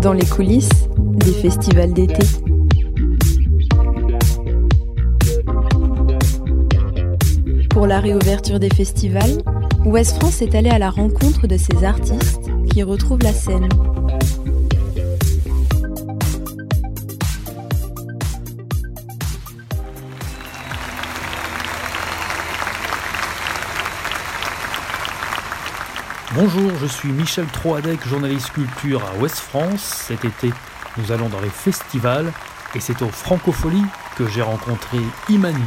Dans les coulisses des festivals d'été. Pour la réouverture des festivals, Ouest France est allé à la rencontre de ces artistes qui retrouvent la scène. Bonjour, je suis Michel Troadec, journaliste culture à Ouest France. Cet été, nous allons dans les festivals et c'est au Francofolie que j'ai rencontré Imani.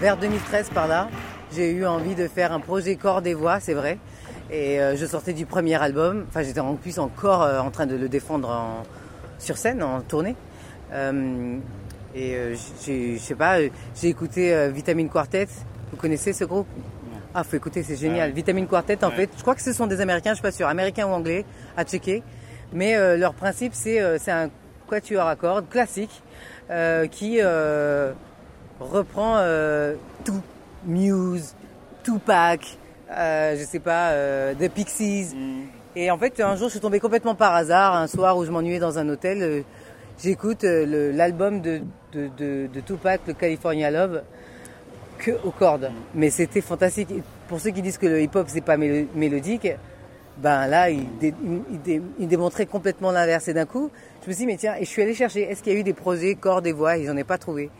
Vers 2013 par là, j'ai eu envie de faire un projet corps des voix, c'est vrai. Et euh, je sortais du premier album. Enfin, j'étais en plus encore euh, en train de le défendre en, sur scène, en tournée. Euh, et je sais pas, j'ai écouté Vitamine Quartet. Vous connaissez ce groupe? Ah, faut écouter, c'est génial. Vitamine Quartet, en fait, je crois que ce sont des Américains, je suis pas sûr, Américains ou Anglais, à checker. Mais leur principe, c'est c'est un quatuor à cordes classique qui reprend tout, Muse, Tupac, euh, je sais pas, euh, The Pixies. Mm. Et en fait, un jour, je suis tombée complètement par hasard, un soir où je m'ennuyais dans un hôtel, euh, j'écoute euh, l'album de, de, de, de, Tupac, le California Love, que aux cordes. Mm. Mais c'était fantastique. Pour ceux qui disent que le hip-hop c'est pas mélodique, ben là, il, il, il démontrait complètement l'inverse. Et d'un coup, je me suis dit, mais tiens, et je suis allée chercher, est-ce qu'il y a eu des projets cordes et voix? Ils n'en ai pas trouvé.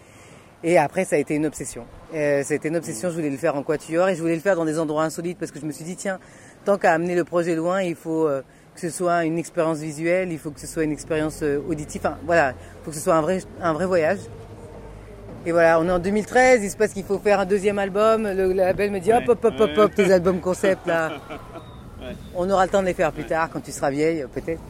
Et après, ça a été une obsession. Euh, C'était une obsession, je voulais le faire en quatuor et je voulais le faire dans des endroits insolites parce que je me suis dit, tiens, tant qu'à amener le projet loin, il faut euh, que ce soit une expérience visuelle, il faut que ce soit une expérience euh, auditive, enfin voilà, il faut que ce soit un vrai, un vrai voyage. Et voilà, on est en 2013, il se passe qu'il faut faire un deuxième album, le, label me dit, hop, hop, hop, hop, hop, tes albums concept là. On aura le temps de les faire plus tard, quand tu seras vieille, peut-être.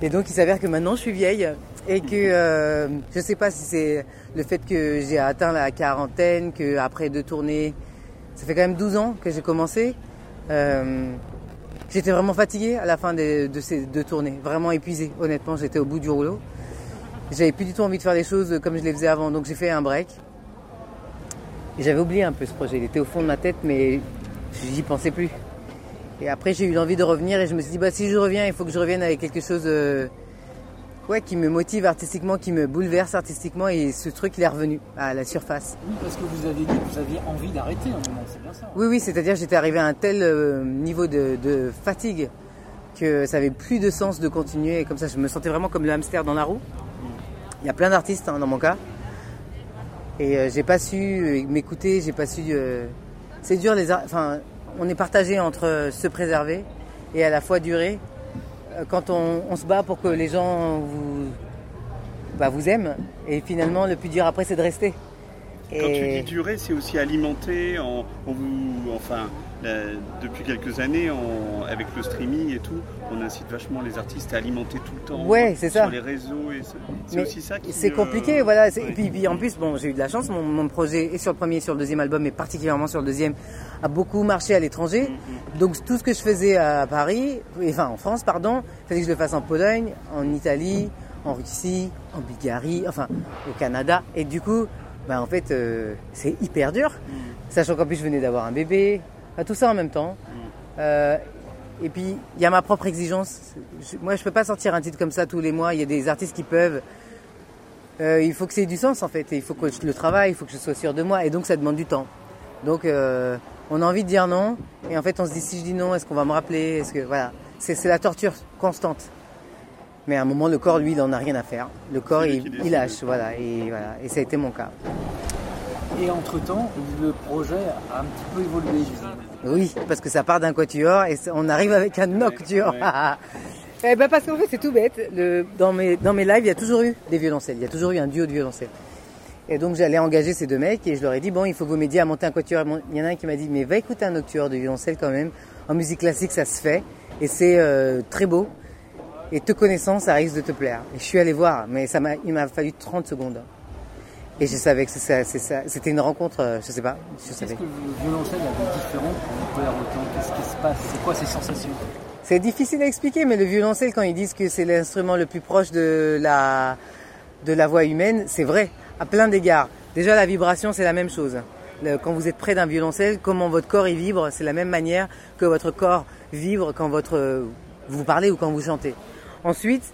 Et donc il s'avère que maintenant je suis vieille et que euh, je sais pas si c'est le fait que j'ai atteint la quarantaine, que après deux tournées, ça fait quand même 12 ans que j'ai commencé. Euh, j'étais vraiment fatiguée à la fin de, ces deux tournées, vraiment épuisée. Honnêtement, j'étais au bout du rouleau. J'avais plus du tout envie de faire des choses comme je les faisais avant, donc j'ai fait un break. Et j'avais oublié un peu ce projet. Il était au fond de ma tête, mais j'y pensais plus. Et après, j'ai eu envie de revenir et je me suis dit, bah, si je reviens, il faut que je revienne avec quelque chose euh, ouais, qui me motive artistiquement, qui me bouleverse artistiquement. Et ce truc, il est revenu à la surface. Oui, parce que vous avez dit que vous aviez envie d'arrêter un moment, c'est bien ça Oui, oui, c'est-à-dire j'étais arrivé à un tel euh, niveau de, fatigue que ça avait plus de sens de continuer. Et comme ça, je me sentais vraiment comme le hamster dans la roue. Il y a plein d'artistes hein, dans mon cas. Et euh, j'ai pas su m'écouter, j'ai pas su. c'est dur les. Enfin, on est partagé entre se préserver et à la fois durer. Euh, quand on, se bat pour que les gens vous, bah, vous aiment, et finalement le plus dur après c'est de rester. Quand tu dis durer, c'est aussi alimenter, en, vous, enfin, depuis quelques années, avec le streaming et tout, on incite vachement les artistes à alimenter tout le temps ouais, c'est sur les réseaux. C'est aussi ça qui. C'est compliqué, voilà. Et puis, en plus, bon, j'ai eu de la chance. Mon, projet est sur le premier, et sur le deuxième album, mais particulièrement sur le deuxième, a beaucoup marché à l'étranger. Mm-hmm. Donc tout ce que je faisais à Paris, enfin en France, pardon, il fallait que je le fasse en Pologne, en Italie, en Russie, en Bulgarie, enfin au Canada. Et du coup, ben, en fait, euh, c'est hyper dur. Mm. Sachant qu'en plus, je venais d'avoir un bébé, tout ça en même temps. Euh, et puis, il y a ma propre exigence. moi, je peux pas sortir un titre comme ça tous les mois. Il y a des artistes qui peuvent. Euh, il faut que ça ait du sens, en fait. il faut que je le travaille, il faut que je sois sûr de moi. Et donc, ça demande du temps. Donc, on a envie de dire non. Et en fait, on se dit, si je dis non, est-ce qu'on va me rappeler? Est-ce que, voilà. C'est la torture constante. Mais à un moment, le corps, lui, il n'en a rien à faire. Le corps, il, il, lâche, voilà et, voilà. et ça a été mon cas. Et entre-temps, le projet a un petit peu évolué, Oui, parce que ça part d'un quatuor et on arrive avec un nocturne. eh ben parce qu'en fait, c'est tout bête. Le, dans, mes, dans mes lives, il y a toujours eu des violoncelles. Il y a toujours eu un duo de violoncelles. Et donc, j'allais engager ces deux mecs et je leur ai dit, bon, il faut que vous m'aidiez à monter un quatuor. Il y en a un qui m'a dit, mais va écouter un nocturne de violoncelle quand même. En musique classique, ça se fait. Et c'est euh, très beau. Et te connaissant, ça risque de te plaire. Et je suis allé voir, mais ça m'a, il m'a fallu 30 secondes. Et je savais que c'était une rencontre, euh, je sais pas. Qu'est-ce que le violoncelle a de différent pour autant? Qu'est-ce qui se passe? C'est quoi ces sensations? C'est difficile à expliquer, mais le violoncelle, quand ils disent que c'est l'instrument le plus proche de la, de la voix humaine, c'est vrai, à plein d'égards. Déjà, la vibration, c'est la même chose. quand vous êtes près d'un violoncelle, comment votre corps y vibre, c'est la même manière que votre corps vibre quand votre, vous parlez ou quand vous chantez. Ensuite,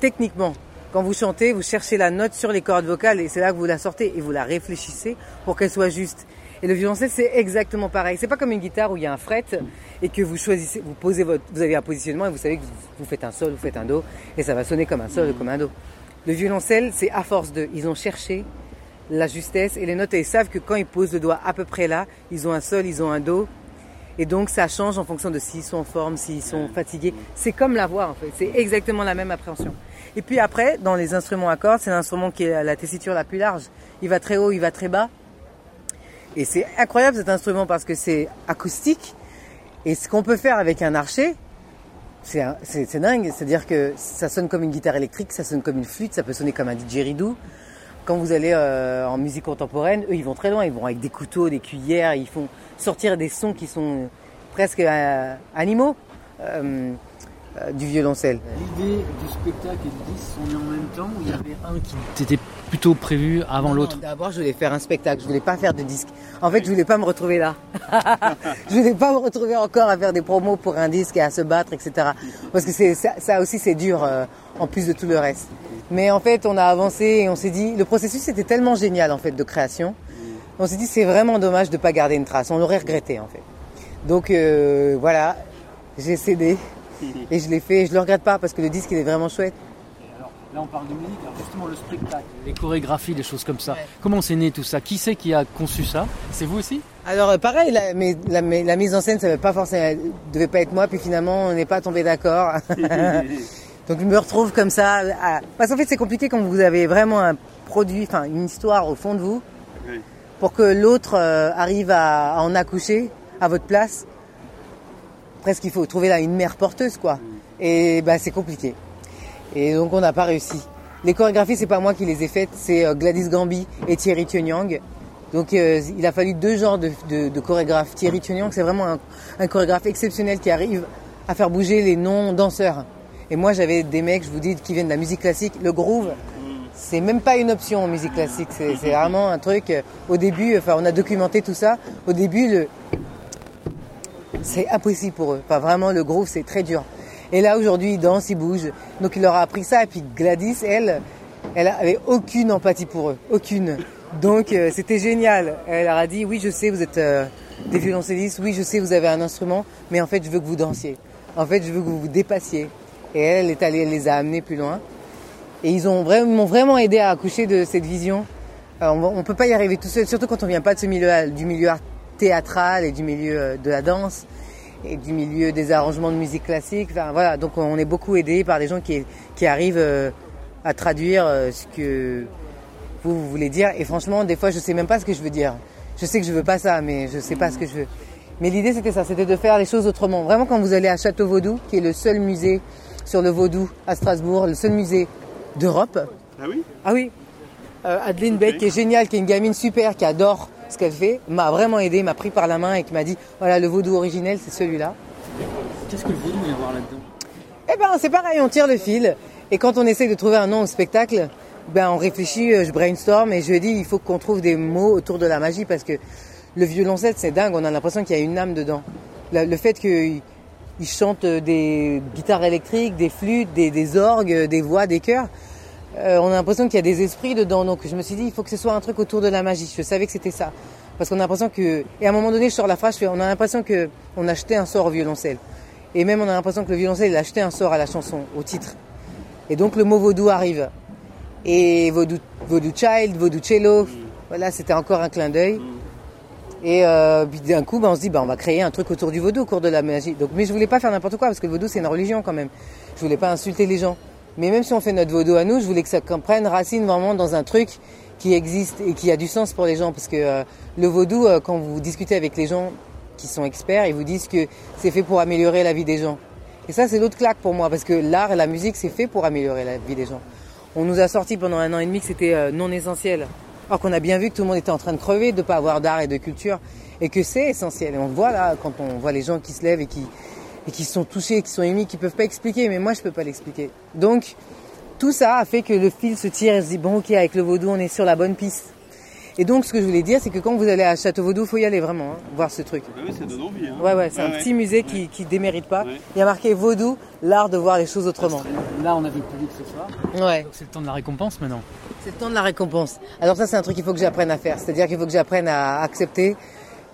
techniquement, quand vous chantez, vous cherchez la note sur les cordes vocales et c'est là que vous la sortez et vous la réfléchissez pour qu'elle soit juste. Et le violoncelle, c'est exactement pareil. C'est pas comme une guitare où il y a un fret et que vous choisissez, vous posez votre, vous avez un positionnement et vous savez que vous faites un sol, vous faites un do et ça va sonner comme un sol ou comme un do. Le violoncelle, c'est à force de, ils ont cherché la justesse et les notes et ils savent que quand ils posent le doigt à peu près là, ils ont un sol, ils ont un do et donc ça change en fonction de s'ils sont en forme, s'ils sont fatigués. C'est comme la voix en fait, c'est exactement la même appréhension. Et puis après, dans les instruments à cordes, c'est l'instrument qui a la tessiture la plus large. Il va très haut, il va très bas. Et c'est incroyable cet instrument parce que c'est acoustique. Et ce qu'on peut faire avec un archer, c'est dingue. C'est-à-dire que ça sonne comme une guitare électrique, ça sonne comme une flûte, ça peut sonner comme un didgeridoo. Quand vous allez euh, en musique contemporaine, eux, ils vont très loin. Ils vont avec des couteaux, des cuillères, ils font sortir des sons qui sont presque euh, animaux. Euh, du violoncelle. L'idée du spectacle et du disque sont en même temps ou il y avait un qui était plutôt prévu avant l'autre D'abord, je voulais faire un spectacle, je voulais pas faire de disque. En fait, je voulais pas me retrouver là. je voulais pas me retrouver encore à faire des promos pour un disque et à se battre, etc. Parce que c'est ça, aussi, c'est dur euh, en plus de tout le reste. Mais en fait, on a avancé et on s'est dit, le processus était tellement génial en fait de création. On s'est dit, c'est vraiment dommage de pas garder une trace. On l'aurait regretté en fait. Donc euh, voilà, j'ai cédé. Et je l'ai fait, je le regrette pas parce que le disque il est vraiment chouette. alors, là on parle de musique, alors justement le spectacle, les chorégraphies, des choses comme ça. Comment c'est né tout ça? Qui c'est qui a conçu ça? C'est vous aussi? Alors euh, pareil, la, mais, la, mise en scène, ça ne pas forcément, devait pas être moi, puis finalement on n'est pas tombé d'accord. Donc je me retrouve comme ça. Parce qu'en fait c'est compliqué quand vous avez vraiment un produit, enfin une histoire au fond de vous, pour que l'autre euh, arrive à en accoucher à votre place presque il faut trouver là une mère porteuse quoi. Et bah c'est compliqué. Et donc on n'a pas réussi. Les chorégraphies c'est pas moi qui les ai faites, c'est euh, Gladys Gambi et Thierry Tunyang. Donc euh, il a fallu deux genres de, chorégraphes. Thierry Tunyang c'est vraiment un, chorégraphe exceptionnel qui arrive à faire bouger les non-danseurs. Et moi j'avais des mecs, je vous dis, qui viennent de la musique classique. Le groove, c'est même pas une option en musique classique. C'est vraiment un truc. Euh, au début, enfin on a documenté tout ça. Au début, le, c'est impossible pour eux. Enfin, vraiment, le groove, c'est très dur. Et là, aujourd'hui, ils dansent, ils bougent. Donc, il leur a appris ça. Et puis, Gladys, elle, elle avait aucune empathie pour eux. Aucune. Donc, euh, c'était génial. Elle leur a dit, oui, je sais, vous êtes euh, des violoncellistes. Oui, je sais, vous avez un instrument. Mais en fait, je veux que vous dansiez. En fait, je veux que vous vous dépassiez. Et elle, elle est allée, elle les a amenés plus loin. Et ils m'ont vraiment aidé à accoucher de cette vision. on ne peut pas y arriver tout seul, surtout quand on vient pas de milieu, du milieu théâtral et du milieu euh, de la danse et du milieu des arrangements de musique classique. Enfin, voilà, donc on est beaucoup aidé par des gens qui, qui arrivent euh, à traduire euh, ce que vous, vous, voulez dire. Et franchement, des fois, je sais même pas ce que je veux dire. Je sais que je veux pas ça, mais je sais pas ce que je veux. Mais l'idée, c'était ça, c'était de faire les choses autrement. Vraiment, quand vous allez à Château Vaudou, qui est le seul musée sur le Vaudou à Strasbourg, le seul musée d'Europe. Ah oui? Ah oui. Adeline Beck, qui est géniale, qui est une gamine super, qui adore ce qu'elle fait, m'a vraiment aidé, m'a pris par la main et qui m'a dit voilà, le vaudou originel, c'est celui-là. Qu'est-ce que le vaudou vient voir là-dedans? Eh ben, c'est pareil, on tire le fil. Et quand on essaie de trouver un nom au spectacle, ben, on réfléchit, euh, je brainstorm et je dis il faut qu'on trouve des mots autour de la magie parce que le violoncelle, c'est dingue, on a l'impression qu'il y a une âme dedans. Le, fait qu'il chante des guitares électriques, des flûtes, des, des orgues, des voix, des chœurs, euh, on a l'impression qu'il y a des esprits dedans. Donc je me suis dit, il faut que ce soit un truc autour de la magie. Je savais que c'était ça. Parce qu'on a l'impression que... Et à un moment donné, je sors la phrase, on a l'impression qu'on achetait un sort au violoncelle. Et même on a l'impression que le violoncelle, il a acheté un sort à la chanson, au titre. Et donc le mot vaudou arrive. Et vaudou, child, vaudou cello, voilà, c'était encore un clin d'œil. Et euh, puis d'un coup, ben, on se dit, ben, on va créer un truc autour du vaudou, au cours de la magie. Donc, mais je voulais pas faire n'importe quoi, parce que le vaudou, c'est une religion quand même. Je voulais pas insulter les gens. Mais même si on fait notre vaudou à nous, je voulais que ça prenne racine vraiment dans un truc qui existe et qui a du sens pour les gens. Parce que euh, le vaudou, euh, quand vous discutez avec les gens qui sont experts, ils vous disent que c'est fait pour améliorer la vie des gens. Et ça, c'est l'autre claque pour moi, parce que l'art et la musique, c'est fait pour améliorer la vie des gens. On nous a sorti pendant un an et demi que c'était euh, non essentiel. Alors qu'on a bien vu que tout le monde était en train de crever, de ne pas avoir d'art et de culture, et que c'est essentiel. Et on voit là, quand on voit les gens qui se lèvent et qui, et qui sont touchés, qui sont émis, qui peuvent pas expliquer, mais moi je peux pas l'expliquer. Donc tout ça a fait que le fil se tire et se dit bon ok avec le vaudou on est sur la bonne piste. Et donc ce que je voulais dire c'est que quand vous allez à Château Vaudou, faut y aller vraiment, hein, voir ce truc. Oui, ça donne envie. Hein. Ouais ouais, c'est un petit musée qui, qui démérite pas. Il y a marqué Vaudou, l'art de voir les choses autrement. Là on a vu le public ce soir. Ouais. C'est le temps de la récompense maintenant. C'est le temps de la récompense. Alors ça c'est un truc qu'il faut que j'apprenne à faire, c'est-à-dire qu'il faut que j'apprenne à accepter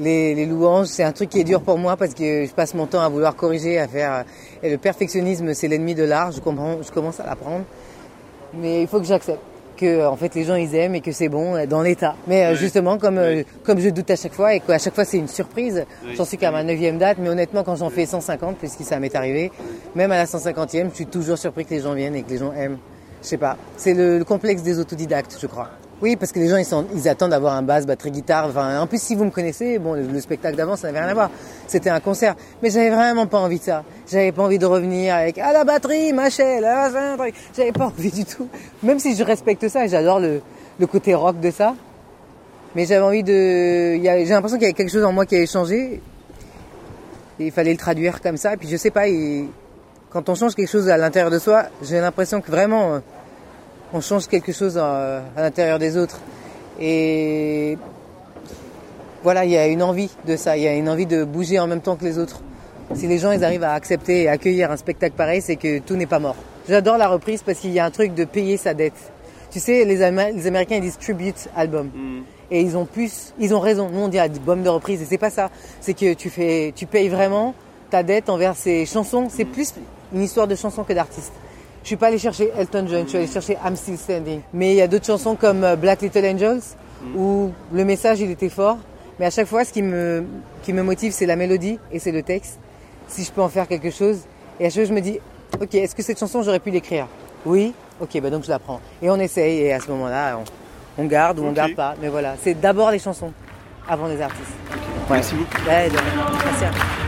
les, les louanges, c'est un truc qui est dur pour moi parce que je passe mon temps à vouloir corriger, à faire. Et le perfectionnisme, c'est l'ennemi de l'art. Je comprends, je commence à l'apprendre, mais il faut que j'accepte que en fait les gens ils aiment et que c'est bon dans l'état. Mais euh, justement comme euh, comme je doute à chaque fois et qu'à chaque fois c'est une surprise, j'en suis qu'à ma neuvième date, mais honnêtement quand j'en fais 150, puisque ça m'est arrivé, même à la 150e, je suis toujours surpris que les gens viennent et que les gens aiment. Je sais pas, c'est le, le complexe des autodidactes, je crois. Oui, parce que les gens, ils, sont, attendent d'avoir un basse, batterie, guitare. Enfin, en plus, si vous me connaissez, bon, le, spectacle d'avant, ça n'avait rien à voir. C'était un concert. Mais j'avais vraiment pas envie de ça. J'avais pas envie de revenir avec, ah, la batterie, ma chère, J'avais pas envie du tout. Même si je respecte ça et j'adore le, le côté rock de ça. Mais j'avais envie de, j'ai l'impression qu'il y avait quelque chose en moi qui avait changé. Et il fallait le traduire comme ça. Et puis, je sais pas, et quand on change quelque chose à l'intérieur de soi, j'ai l'impression que vraiment, on change quelque chose à, l'intérieur des autres. Et voilà, il y a une envie de ça, il y a une envie de bouger en même temps que les autres. Si les gens ils arrivent à accepter et accueillir un spectacle pareil, c'est que tout n'est pas mort. J'adore la reprise parce qu'il y a un truc de payer sa dette. Tu sais, les, Américains ils disent tribute album. Mm. Et ils ont plus, ils ont raison. Nous on dit album de reprise et c'est pas ça. C'est que tu fais, tu payes vraiment ta dette envers ces chansons. C'est plus une histoire de chansons que d'artistes. Je suis pas allé chercher Elton John, je suis allé chercher I'm Still Standing. Mais il y a d'autres chansons comme euh, Black Little Angels mm. où le message il était fort. Mais à chaque fois, ce qui me, qui me motive, c'est la mélodie et c'est le texte. Si je peux en faire quelque chose. Et à chaque fois, je me dis, ok, est-ce que cette chanson, j'aurais pu l'écrire? Oui Ok, bah donc je la prends. Et on essaye et à ce moment-là, on, garde ou on garde pas. Mais voilà, c'est d'abord les chansons avant les artistes. Merci beaucoup. Ouais, Merci à